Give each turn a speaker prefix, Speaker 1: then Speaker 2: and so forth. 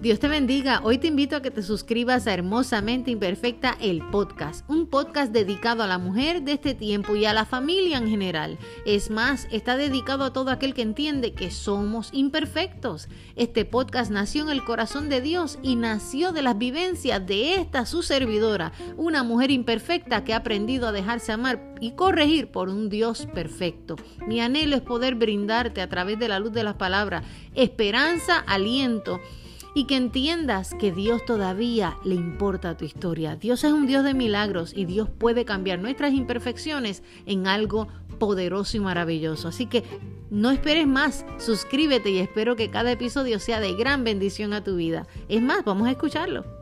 Speaker 1: Dios te bendiga. Hoy te invito a que te suscribas a Hermosamente Imperfecta, el podcast. Un podcast dedicado a la mujer de este tiempo y a la familia en general. Es más, está dedicado a todo aquel que entiende que somos imperfectos. Este podcast nació en el corazón de Dios y nació de las vivencias de esta su servidora, una mujer imperfecta que ha aprendido a dejarse amar y corregir por un Dios perfecto. Mi anhelo es poder brindarte a través de la luz de las palabras esperanza, aliento y que entiendas que Dios todavía le importa tu historia. Dios es un Dios de milagros y Dios puede cambiar nuestras imperfecciones en algo poderoso y maravilloso. Así que no esperes más, suscríbete y espero que cada episodio sea de gran bendición a tu vida. Es más, vamos a escucharlo.